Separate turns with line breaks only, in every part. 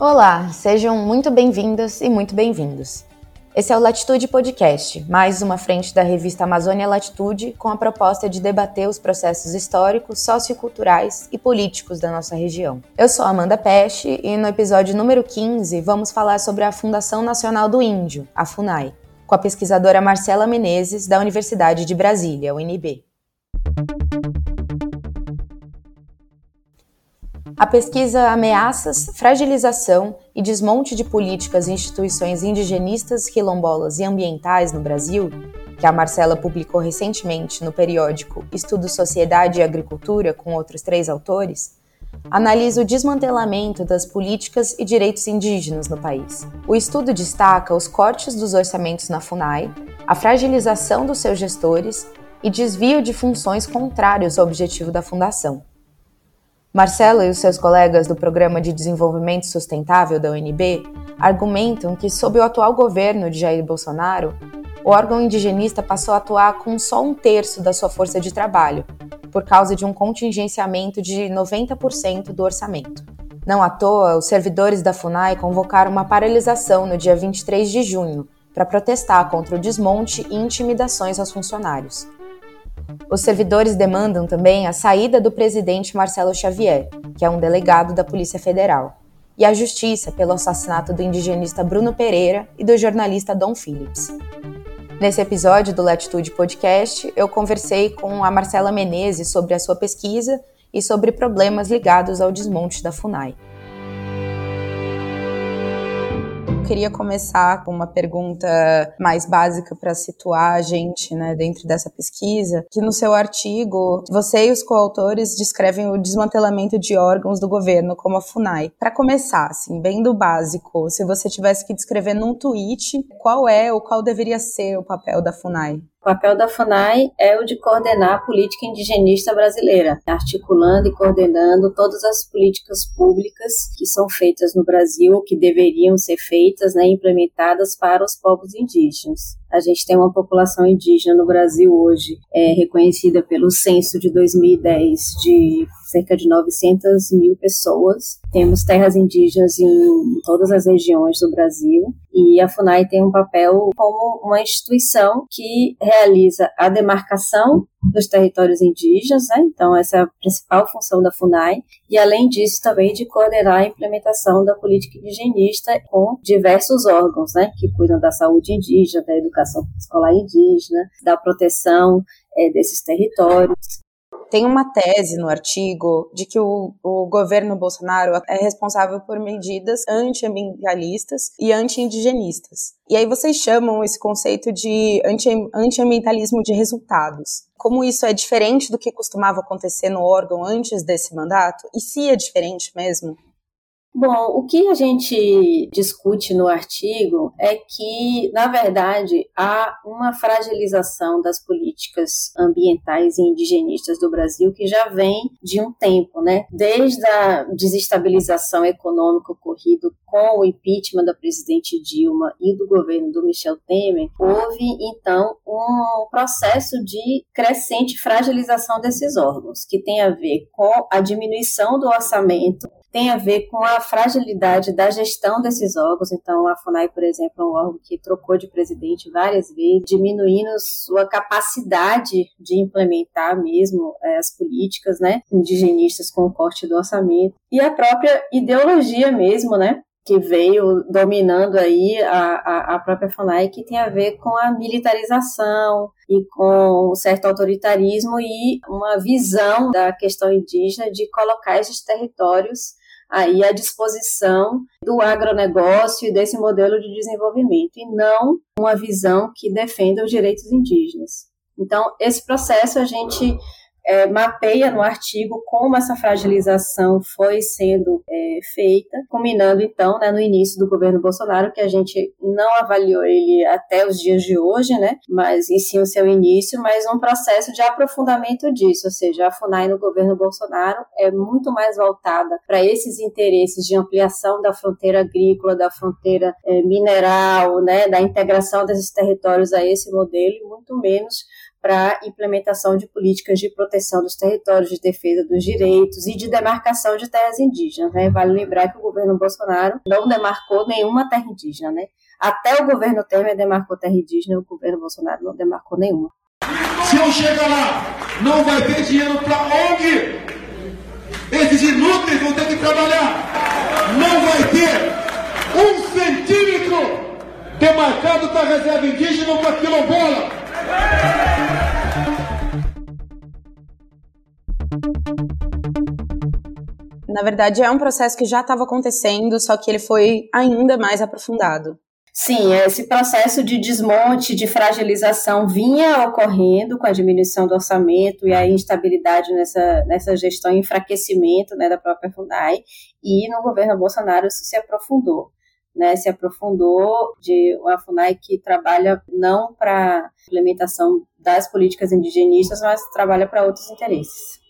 Olá, sejam muito bem-vindas e muito bem-vindos. Esse é o Latitude Podcast, mais uma frente da revista Amazônia Latitude, com a proposta de debater os processos históricos, socioculturais e políticos da nossa região. Eu sou Amanda Peste e no episódio número 15 vamos falar sobre a Fundação Nacional do Índio, a FUNAI, com a pesquisadora Marcela Menezes, da Universidade de Brasília, UNB. A pesquisa Ameaças, Fragilização e Desmonte de Políticas e Instituições Indigenistas, Quilombolas e Ambientais no Brasil, que a Marcela publicou recentemente no periódico Estudo Sociedade e Agricultura com outros três autores, analisa o desmantelamento das políticas e direitos indígenas no país. O estudo destaca os cortes dos orçamentos na FUNAI, a fragilização dos seus gestores e desvio de funções contrários ao objetivo da fundação. Marcelo e os seus colegas do Programa de Desenvolvimento Sustentável da UNB argumentam que, sob o atual governo de Jair Bolsonaro, o órgão indigenista passou a atuar com só um terço da sua força de trabalho, por causa de um contingenciamento de 90% do orçamento. Não à toa, os servidores da FUNAI convocaram uma paralisação no dia 23 de junho para protestar contra o desmonte e intimidações aos funcionários. Os servidores demandam também a saída do presidente Marcelo Xavier, que é um delegado da Polícia Federal, e a justiça pelo assassinato do indigenista Bruno Pereira e do jornalista Dom Phillips. Nesse episódio do Latitude Podcast, eu conversei com a Marcela Menezes sobre a sua pesquisa e sobre problemas ligados ao desmonte da FUNAI. Queria começar com uma pergunta mais básica para situar a gente né, dentro dessa pesquisa, que no seu artigo, você e os coautores descrevem o desmantelamento de órgãos do governo, como a FUNAI. Para começar, assim, bem do básico, se você tivesse que descrever num tweet, qual é ou qual deveria ser o papel da FUNAI?
O papel da FUNAI é o de coordenar a política indigenista brasileira, articulando e coordenando todas as políticas públicas que são feitas no Brasil, que deveriam ser feitas, né, implementadas para os povos indígenas. A gente tem uma população indígena no Brasil hoje, é, reconhecida pelo censo de 2010 de cerca de 900 mil pessoas. Temos terras indígenas em todas as regiões do Brasil e a FUNAI tem um papel como uma instituição que realiza a demarcação dos territórios indígenas, né? então essa é a principal função da FUNAI, e além disso também de coordenar a implementação da política indigenista com diversos órgãos, né? que cuidam da saúde indígena, da educação escolar indígena, da proteção é, desses territórios.
Tem uma tese no artigo de que o, o governo Bolsonaro é responsável por medidas antiambientalistas e anti-indigenistas. E aí vocês chamam esse conceito de anti-ambientalismo de resultados. Como isso é diferente do que costumava acontecer no órgão antes desse mandato? E se é diferente mesmo?
Bom, o que a gente discute no artigo é que, na verdade, há uma fragilização das políticas ambientais e indigenistas do Brasil que já vem de um tempo, né? Desde a desestabilização econômica ocorrida com o impeachment da presidente Dilma e do governo do Michel Temer, houve então um processo de crescente fragilização desses órgãos, que tem a ver com a diminuição do orçamento tem a ver com a fragilidade da gestão desses órgãos. Então, a FUNAI, por exemplo, é um órgão que trocou de presidente várias vezes, diminuindo sua capacidade de implementar mesmo é, as políticas né, indigenistas com o corte do orçamento. E a própria ideologia mesmo, né? que veio dominando aí a, a, própria FUNAI, que tem a ver com a militarização e com um certo autoritarismo e uma visão da questão indígena de colocar esses territórios aí à disposição do agronegócio e desse modelo de desenvolvimento, e não uma visão que defenda os direitos indígenas. Então, esse processo a gente é, mapeia no artigo como essa fragilização foi sendo é, feita, combinando então né, no início do governo Bolsonaro, que a gente não avaliou ele até os dias de hoje, né, mas em sim o seu início, mas um processo de aprofundamento disso, ou seja, a FUNAI no governo Bolsonaro é muito mais voltada para esses interesses de ampliação da fronteira agrícola, da fronteira é, mineral, né, da integração desses territórios a esse modelo, e muito menos para implementação de políticas de proteção dos territórios, de defesa dos direitos e de demarcação de terras indígenas. Né? Vale lembrar que o governo Bolsonaro não demarcou nenhuma terra indígena. Né? Até o governo Temer demarcou terra indígena, o governo Bolsonaro não demarcou nenhuma.
Se eu chegar lá, não vai ter dinheiro para onde? Esses inúteis vão ter que trabalhar. Não vai ter um centímetro demarcado para reserva indígena para quilombola.
Na verdade, é um processo que já estava acontecendo, só que ele foi ainda mais aprofundado.
Sim, esse processo de desmonte, de fragilização vinha ocorrendo com a diminuição do orçamento e a instabilidade nessa, nessa gestão enfraquecimento né, da própria FUNAI, e no governo Bolsonaro isso se aprofundou. Né, se aprofundou de uma FUNAI que trabalha não para implementação das políticas indigenistas, mas trabalha para outros interesses.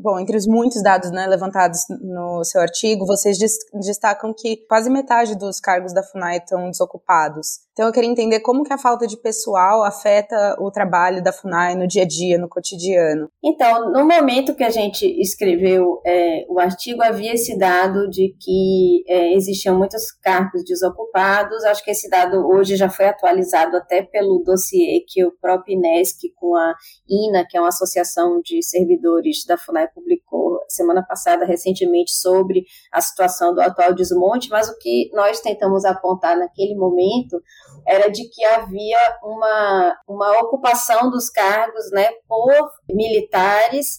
Bom, entre os muitos dados né, levantados no seu artigo, vocês destacam que quase metade dos cargos da FUNAI estão desocupados. Então eu queria entender como que a falta de pessoal afeta o trabalho da FUNAI no dia a dia, no cotidiano.
Então, no momento que a gente escreveu é, o artigo, havia esse dado de que é, existiam muitos cargos desocupados. Acho que esse dado hoje já foi atualizado até pelo dossiê que o próprio INESC com a INA, que é uma associação de servidores da FUNAI, publicou semana passada, recentemente, sobre a situação do atual desmonte, mas o que nós tentamos apontar naquele momento era de que havia uma, uma ocupação dos cargos né, por militares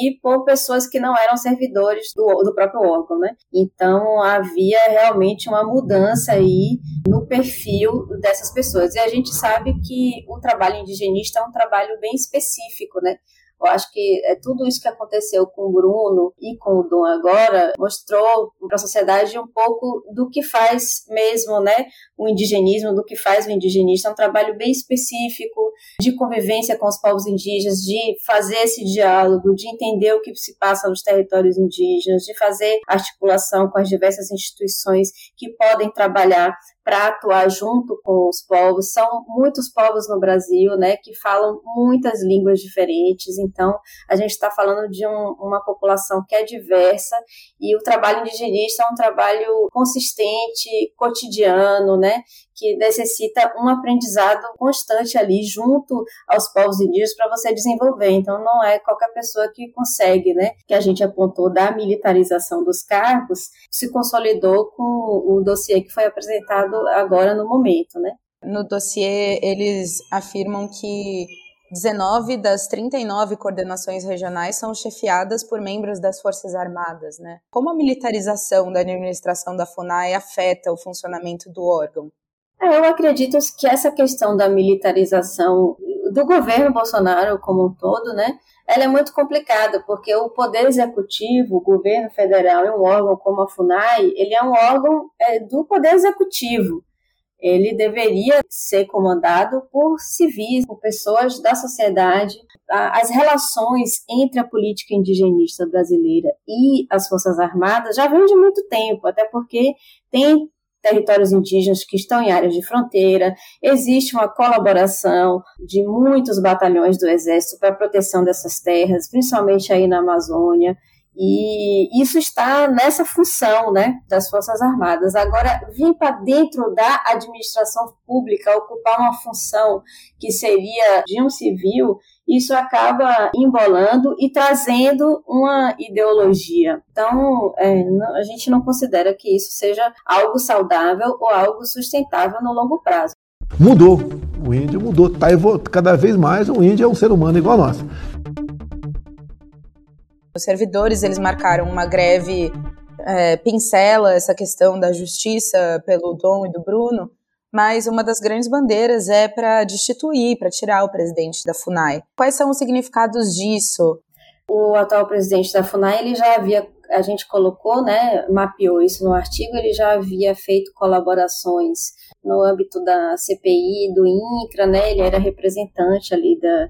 e por pessoas que não eram servidores do, do próprio órgão, né? Então havia realmente uma mudança aí no perfil dessas pessoas. E a gente sabe que o trabalho indigenista é um trabalho bem específico, né? Eu acho que é tudo isso que aconteceu com o Bruno e com o Dom agora mostrou para a sociedade um pouco do que faz mesmo, né, o indigenismo, do que faz o indigenista. É um trabalho bem específico de convivência com os povos indígenas, de fazer esse diálogo, de entender o que se passa nos territórios indígenas, de fazer articulação com as diversas instituições que podem trabalhar para atuar junto com os povos. São muitos povos no Brasil, né, que falam muitas línguas diferentes. Então, a gente está falando de um, uma população que é diversa e o trabalho indigenista é um trabalho consistente, cotidiano, né, que necessita um aprendizado constante ali junto aos povos indígenas para você desenvolver. Então não é qualquer pessoa que consegue, né? Que a gente apontou da militarização dos cargos se consolidou com o dossiê que foi apresentado agora no momento, né?
No dossiê eles afirmam que 19 das 39 coordenações regionais são chefiadas por membros das Forças Armadas, né? Como a militarização da administração da FUNAI afeta o funcionamento do órgão?
É, eu acredito que essa questão da militarização do governo Bolsonaro como um todo, né, ela é muito complicada, porque o poder executivo, o governo federal, é um órgão como a FUNAI, ele é um órgão é, do poder executivo. Ele deveria ser comandado por civis, por pessoas da sociedade. As relações entre a política indigenista brasileira e as Forças Armadas já vêm de muito tempo, até porque tem territórios indígenas que estão em áreas de fronteira, existe uma colaboração de muitos batalhões do Exército para a proteção dessas terras, principalmente aí na Amazônia, e isso está nessa função né, das Forças Armadas. Agora, vir para dentro da administração pública, ocupar uma função que seria de um civil, isso acaba embolando e trazendo uma ideologia. Então, é, a gente não considera que isso seja algo saudável ou algo sustentável no longo prazo.
Mudou. O índio mudou. Tá, cada vez mais o índio é um ser humano igual a nós.
Os servidores eles marcaram uma greve é, pincela essa questão da justiça pelo Dom e do Bruno, mas uma das grandes bandeiras é para destituir, para tirar o presidente da FUNAI. Quais são os significados disso?
O atual presidente da FUNAI ele já havia a gente colocou, né, mapeou isso no artigo, ele já havia feito colaborações no âmbito da CPI, do INCRA, né, ele era representante ali da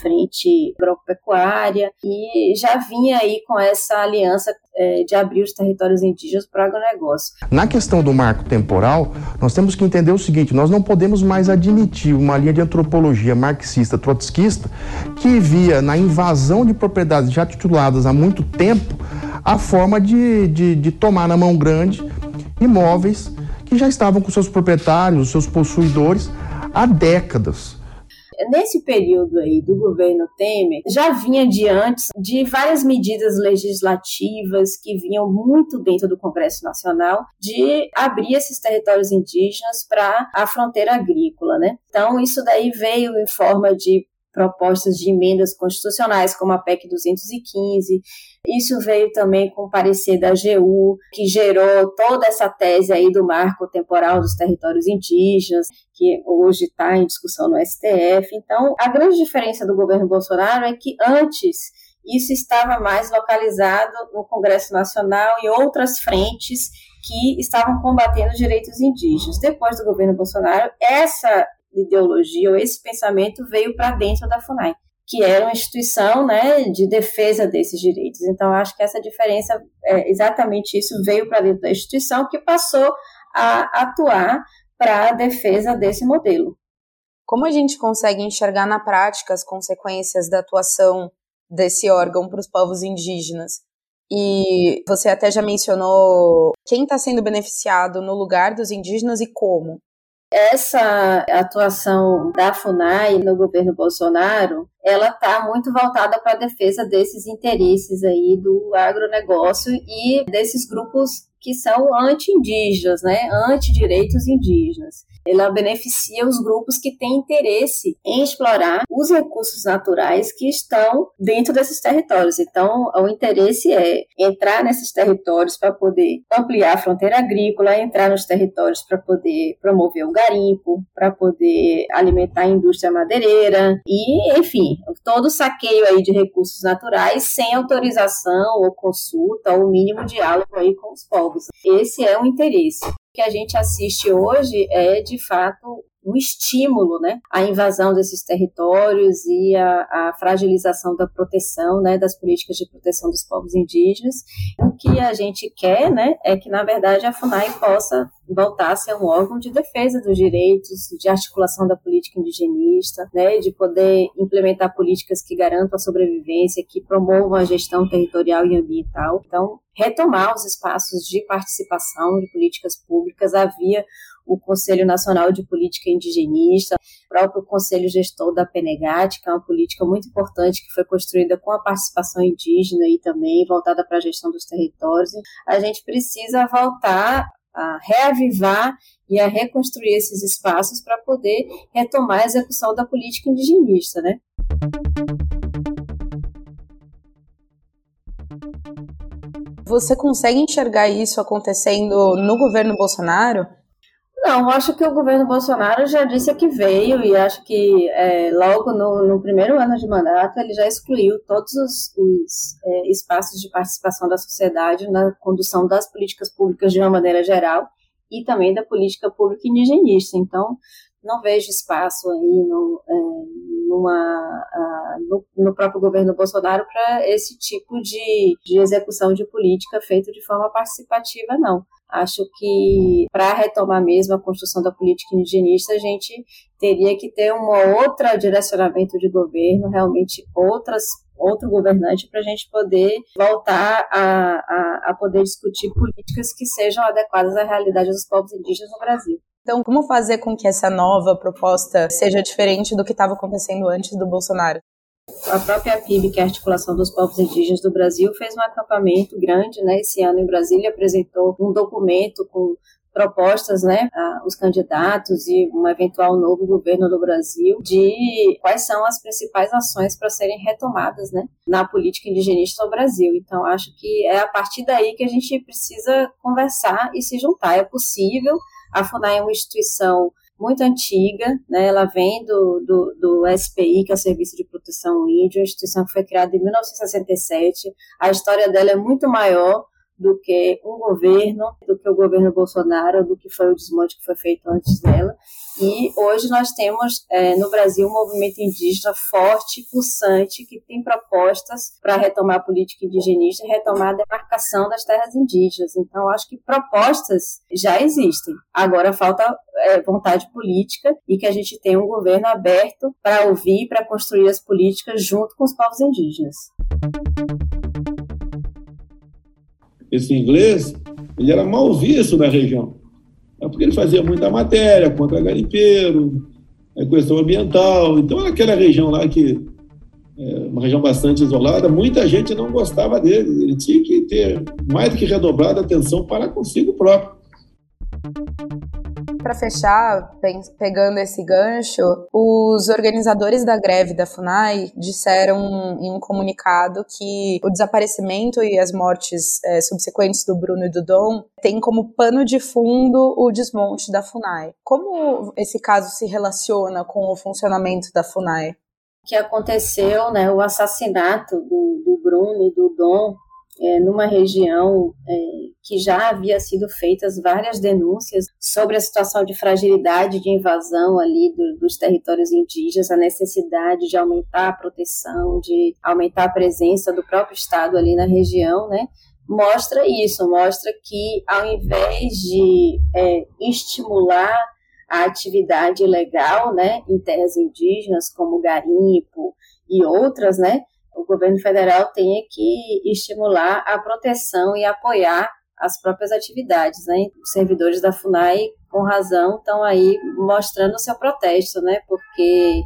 Frente Agropecuária e já vinha aí com essa aliança é, de abrir os territórios indígenas para o agronegócio.
Na questão do marco temporal, nós temos que entender o seguinte, nós não podemos mais admitir uma linha de antropologia marxista trotskista que via na invasão de propriedades já tituladas há muito tempo a forma de, de, de tomar na mão grande imóveis que já estavam com seus proprietários, seus possuidores há décadas.
Nesse período aí do governo Temer, já vinha de antes de várias medidas legislativas que vinham muito dentro do Congresso Nacional de abrir esses territórios indígenas para a fronteira agrícola, né? Então isso daí veio em forma de propostas de emendas constitucionais, como a PEC 215. Isso veio também com o parecer da AGU, que gerou toda essa tese aí do marco temporal dos territórios indígenas, que hoje está em discussão no STF. Então, a grande diferença do governo Bolsonaro é que antes isso estava mais localizado no Congresso Nacional e outras frentes que estavam combatendo os direitos indígenas. Depois do governo Bolsonaro, essa ideologia ou esse pensamento veio para dentro da FUNAI, que era uma instituição né, de defesa desses direitos. Então, acho que essa diferença, é exatamente isso, veio para dentro da instituição que passou a atuar para a defesa desse modelo.
Como a gente consegue enxergar na prática as consequências da atuação desse órgão para os povos indígenas? E você até já mencionou quem está sendo beneficiado no lugar dos indígenas e como.
Essa atuação da FUNAI no governo Bolsonaro, ela está muito voltada para a defesa desses interesses aí do agronegócio e desses grupos que são anti-indígenas, né, anti-direitos indígenas ela beneficia os grupos que têm interesse em explorar os recursos naturais que estão dentro desses territórios. Então, o interesse é entrar nesses territórios para poder ampliar a fronteira agrícola, entrar nos territórios para poder promover o garimpo, para poder alimentar a indústria madeireira e, enfim, todo o saqueio aí de recursos naturais sem autorização ou consulta ou mínimo diálogo aí com os povos. Esse é o interesse que a gente assiste hoje é, de fato, um estímulo né, à invasão desses territórios e à, à, fragilização da proteção, né, das políticas de proteção dos povos indígenas. O que a gente quer né, é que, na verdade, a FUNAI possa voltar a ser um órgão de defesa dos direitos, de articulação da política indigenista, né, de poder implementar políticas que garantam a sobrevivência, que promovam a gestão territorial e ambiental. Então, retomar os espaços de participação de políticas públicas. Havia o Conselho Nacional de Política Indigenista, o próprio Conselho Gestor da PENEGAT, que é uma política muito importante que foi construída com a participação indígena e também voltada para a gestão dos territórios. A gente precisa voltar a reavivar e a reconstruir esses espaços para poder retomar a execução da política indigenista, né?
Você consegue enxergar isso acontecendo no governo Bolsonaro?
Não, acho que o governo Bolsonaro já disse que veio e acho que é, logo no, no, primeiro ano de mandato ele já excluiu todos os, os é, espaços de participação da sociedade na condução das políticas públicas de uma maneira geral e também da política pública indigenista. Então, não vejo espaço aí no, é, numa, uh, no, no, próprio governo Bolsonaro para esse tipo de, de execução de política feita de forma participativa, não. Acho que para retomar mesmo a construção da política indigenista, a gente teria que ter um outro direcionamento de governo, realmente outras outro governante para a gente poder voltar a, a, a, poder discutir políticas que sejam adequadas à realidade dos povos indígenas no Brasil.
Então, como fazer com que essa nova proposta seja diferente do que estava acontecendo antes do Bolsonaro?
A própria PIB, que é a Articulação dos Povos Indígenas do Brasil, fez um acampamento grande né, esse ano em Brasília, apresentou um documento com propostas, né, os candidatos e um eventual novo governo do Brasil de quais são as principais ações para serem retomadas, né, na política indigenista do Brasil. Então, acho que é a partir daí que a gente precisa conversar e se juntar. É possível, a FUNAI é uma instituição muito antiga, né? ela vem do, do, do, SPI, que é o Serviço de Proteção Índio, instituição que foi criada em 1967. A história dela é muito maior do que um governo, do que o governo Bolsonaro, do que foi o desmonte que foi feito antes dela. E hoje nós temos é, no Brasil um movimento indígena forte, pulsante, que tem propostas para retomar a política indigenista e retomar a demarcação das terras indígenas. Então, acho que propostas já existem. Agora falta é, vontade política e que a gente tenha um governo aberto para ouvir, para construir as políticas junto com os povos indígenas
esse inglês, ele era mal visto na região. É porque ele fazia muita matéria contra garimpeiro, a questão ambiental. Então, aquela região lá que é uma região bastante isolada, muita gente não gostava dele. Ele tinha que ter mais do que redobrado atenção para consigo próprio
para fechar, pegando esse gancho, os organizadores da greve da FUNAI disseram em um comunicado que o desaparecimento e as mortes é, subsequentes do Bruno e do Dom têm como pano de fundo o desmonte da FUNAI. Como esse caso se relaciona com o funcionamento da FUNAI?
Que aconteceu, né, o assassinato do, do Bruno e do Dom é, numa região é, que já havia sido feitas várias denúncias sobre a situação de fragilidade de invasão ali do, dos territórios indígenas, a necessidade de aumentar a proteção, de aumentar a presença do próprio Estado ali na região, né? Mostra isso, mostra que ao invés de é, estimular a atividade legal, né, em terras indígenas, como garimpo e outras, né, o governo federal tenha que estimular a proteção e apoiar as próprias atividades, né? Os servidores da FUNAI, com razão, estão aí mostrando o seu protesto, né? Porque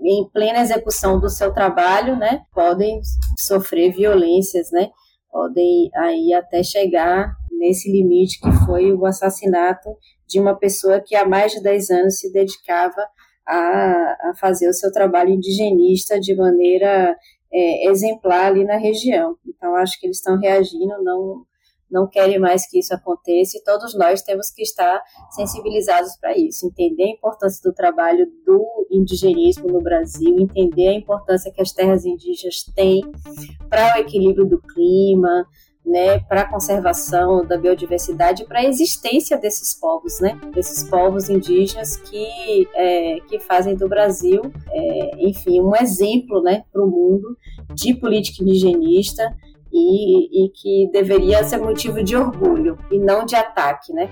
em plena execução do seu trabalho, né, podem sofrer violências, né? Podem aí até chegar nesse limite que foi o assassinato de uma pessoa que há mais de 10 anos se dedicava a, a fazer o seu trabalho indigenista de maneira é, exemplar ali na região. Então, acho que eles estão reagindo, não, não querem mais que isso aconteça e todos nós temos que estar sensibilizados para isso, entender a importância do trabalho do indigenismo no Brasil, entender a importância que as terras indígenas têm para o equilíbrio do clima, né, para a conservação da biodiversidade, para a existência desses povos, né, desses povos indígenas que, é, que fazem do Brasil, é, enfim, um exemplo, né, para o mundo de política indigenista e, e que deveria ser motivo de orgulho e não de ataque, né.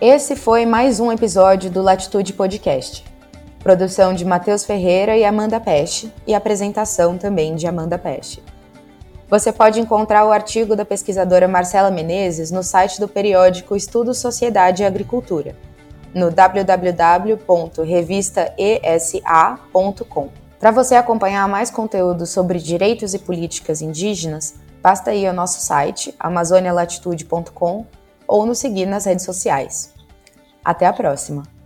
Esse foi mais um episódio do Latitude Podcast. Produção de Matheus Ferreira e Amanda Peste e apresentação também de Amanda Peste. Você pode encontrar o artigo da pesquisadora Marcela Menezes no site do periódico Estudo Sociedade e Agricultura, no www.revistaesa.com. Para você acompanhar mais conteúdo sobre direitos e políticas indígenas, basta ir ao nosso site amazonialatitude.com ou nos seguir nas redes sociais. Até a próxima!